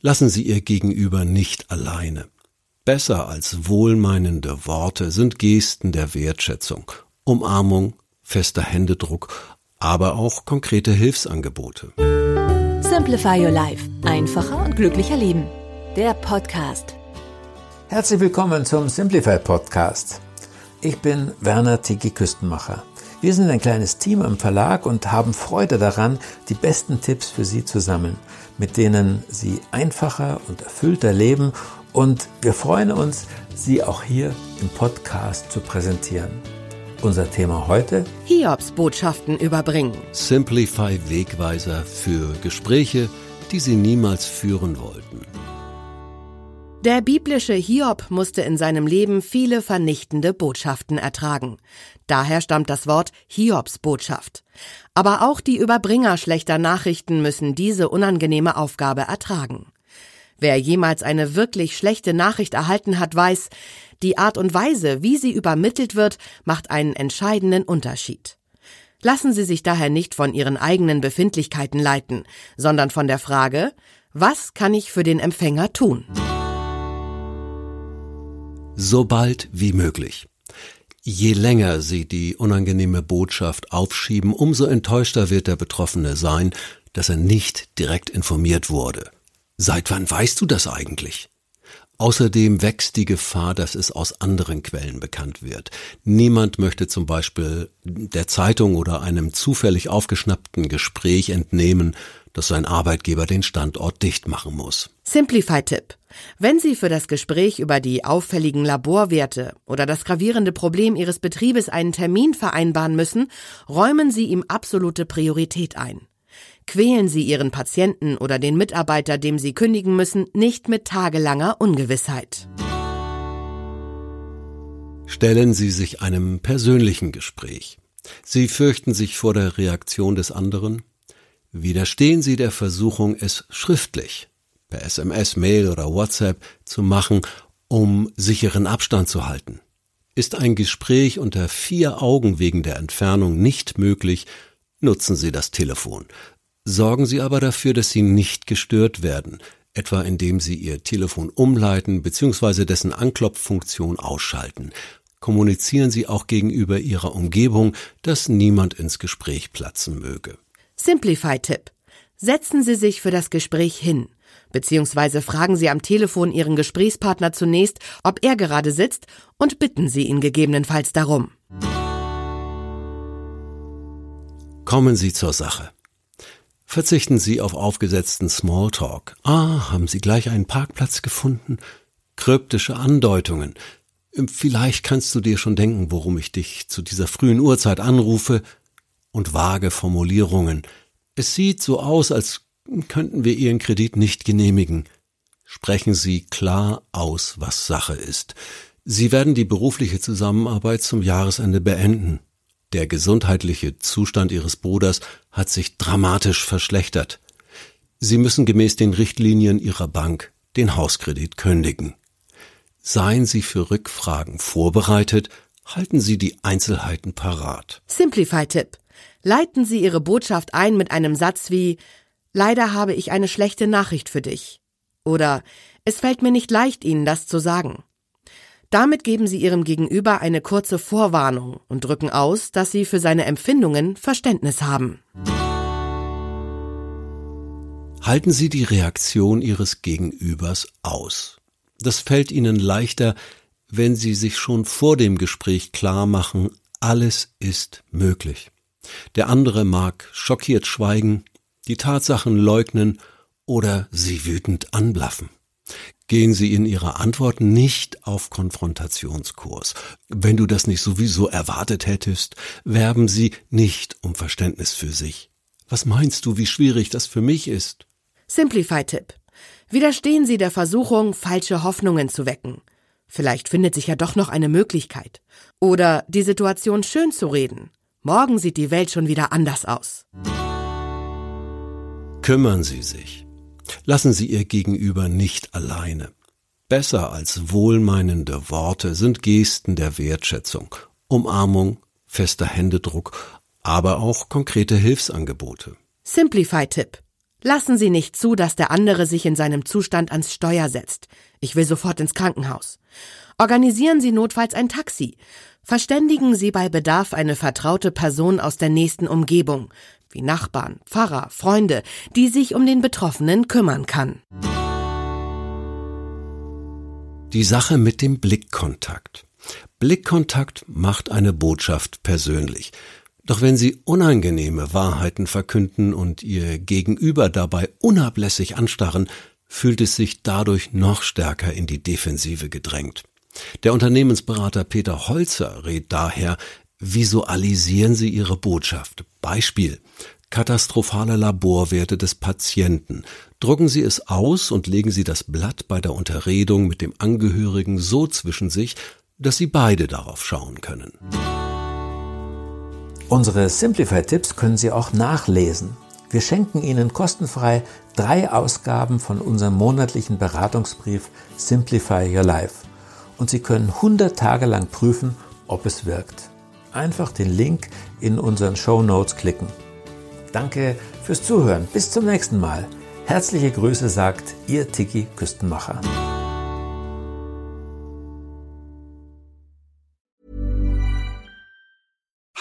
Lassen Sie Ihr Gegenüber nicht alleine. Besser als wohlmeinende Worte sind Gesten der Wertschätzung, Umarmung, fester Händedruck, aber auch konkrete Hilfsangebote. Simplify Your Life. Einfacher und glücklicher Leben. Der Podcast. Herzlich willkommen zum Simplify Podcast. Ich bin Werner Tiki Küstenmacher. Wir sind ein kleines Team im Verlag und haben Freude daran, die besten Tipps für Sie zu sammeln, mit denen Sie einfacher und erfüllter leben und wir freuen uns, Sie auch hier im Podcast zu präsentieren. Unser Thema heute? Hiobs Botschaften überbringen. Simplify Wegweiser für Gespräche, die Sie niemals führen wollten. Der biblische Hiob musste in seinem Leben viele vernichtende Botschaften ertragen. Daher stammt das Wort Hiobs Botschaft. Aber auch die Überbringer schlechter Nachrichten müssen diese unangenehme Aufgabe ertragen. Wer jemals eine wirklich schlechte Nachricht erhalten hat, weiß, die Art und Weise, wie sie übermittelt wird, macht einen entscheidenden Unterschied. Lassen Sie sich daher nicht von Ihren eigenen Befindlichkeiten leiten, sondern von der Frage, was kann ich für den Empfänger tun? So bald wie möglich. Je länger Sie die unangenehme Botschaft aufschieben, umso enttäuschter wird der Betroffene sein, dass er nicht direkt informiert wurde. Seit wann weißt du das eigentlich? Außerdem wächst die Gefahr, dass es aus anderen Quellen bekannt wird. Niemand möchte zum Beispiel der Zeitung oder einem zufällig aufgeschnappten Gespräch entnehmen, dass sein Arbeitgeber den Standort dicht machen muss. Simplify-Tipp. Wenn Sie für das Gespräch über die auffälligen Laborwerte oder das gravierende Problem Ihres Betriebes einen Termin vereinbaren müssen, räumen Sie ihm absolute Priorität ein. Quälen Sie Ihren Patienten oder den Mitarbeiter, dem Sie kündigen müssen, nicht mit tagelanger Ungewissheit. Stellen Sie sich einem persönlichen Gespräch. Sie fürchten sich vor der Reaktion des anderen? Widerstehen Sie der Versuchung, es schriftlich, per SMS, Mail oder WhatsApp zu machen, um sicheren Abstand zu halten. Ist ein Gespräch unter vier Augen wegen der Entfernung nicht möglich, nutzen Sie das Telefon. Sorgen Sie aber dafür, dass Sie nicht gestört werden, etwa indem Sie Ihr Telefon umleiten bzw. dessen Anklopffunktion ausschalten. Kommunizieren Sie auch gegenüber Ihrer Umgebung, dass niemand ins Gespräch platzen möge. Simplify-Tipp. Setzen Sie sich für das Gespräch hin, beziehungsweise fragen Sie am Telefon Ihren Gesprächspartner zunächst, ob er gerade sitzt, und bitten Sie ihn gegebenenfalls darum. Kommen Sie zur Sache. Verzichten Sie auf aufgesetzten Smalltalk. Ah, haben Sie gleich einen Parkplatz gefunden? Kryptische Andeutungen. Vielleicht kannst du dir schon denken, worum ich dich zu dieser frühen Uhrzeit anrufe und vage Formulierungen. Es sieht so aus, als könnten wir Ihren Kredit nicht genehmigen. Sprechen Sie klar aus, was Sache ist. Sie werden die berufliche Zusammenarbeit zum Jahresende beenden. Der gesundheitliche Zustand Ihres Bruders hat sich dramatisch verschlechtert. Sie müssen gemäß den Richtlinien Ihrer Bank den Hauskredit kündigen. Seien Sie für Rückfragen vorbereitet, halten Sie die Einzelheiten parat. Simplify-Tipp. Leiten Sie Ihre Botschaft ein mit einem Satz wie Leider habe ich eine schlechte Nachricht für dich. Oder Es fällt mir nicht leicht, Ihnen das zu sagen. Damit geben Sie Ihrem Gegenüber eine kurze Vorwarnung und drücken aus, dass Sie für seine Empfindungen Verständnis haben. Halten Sie die Reaktion Ihres Gegenübers aus. Das fällt Ihnen leichter, wenn Sie sich schon vor dem Gespräch klar machen, alles ist möglich. Der andere mag schockiert schweigen, die Tatsachen leugnen oder sie wütend anblaffen. Gehen Sie in Ihrer Antwort nicht auf Konfrontationskurs. Wenn du das nicht sowieso erwartet hättest, werben Sie nicht um Verständnis für sich. Was meinst du, wie schwierig das für mich ist? Simplify-Tipp. Widerstehen Sie der Versuchung, falsche Hoffnungen zu wecken. Vielleicht findet sich ja doch noch eine Möglichkeit. Oder die Situation schön zu reden. Morgen sieht die Welt schon wieder anders aus. Kümmern Sie sich. Lassen Sie Ihr Gegenüber nicht alleine. Besser als wohlmeinende Worte sind Gesten der Wertschätzung, Umarmung, fester Händedruck, aber auch konkrete Hilfsangebote. Simplify-Tipp. Lassen Sie nicht zu, dass der andere sich in seinem Zustand ans Steuer setzt. Ich will sofort ins Krankenhaus. Organisieren Sie notfalls ein Taxi. Verständigen Sie bei Bedarf eine vertraute Person aus der nächsten Umgebung, wie Nachbarn, Pfarrer, Freunde, die sich um den Betroffenen kümmern kann. Die Sache mit dem Blickkontakt. Blickkontakt macht eine Botschaft persönlich. Doch wenn Sie unangenehme Wahrheiten verkünden und Ihr Gegenüber dabei unablässig anstarren, fühlt es sich dadurch noch stärker in die Defensive gedrängt. Der Unternehmensberater Peter Holzer rät daher, visualisieren Sie Ihre Botschaft. Beispiel. Katastrophale Laborwerte des Patienten. Drucken Sie es aus und legen Sie das Blatt bei der Unterredung mit dem Angehörigen so zwischen sich, dass Sie beide darauf schauen können. Unsere Simplify-Tipps können Sie auch nachlesen. Wir schenken Ihnen kostenfrei drei Ausgaben von unserem monatlichen Beratungsbrief Simplify Your Life. Und Sie können 100 Tage lang prüfen, ob es wirkt. Einfach den Link in unseren Show Notes klicken. Danke fürs Zuhören. Bis zum nächsten Mal. Herzliche Grüße sagt Ihr Tiki Küstenmacher.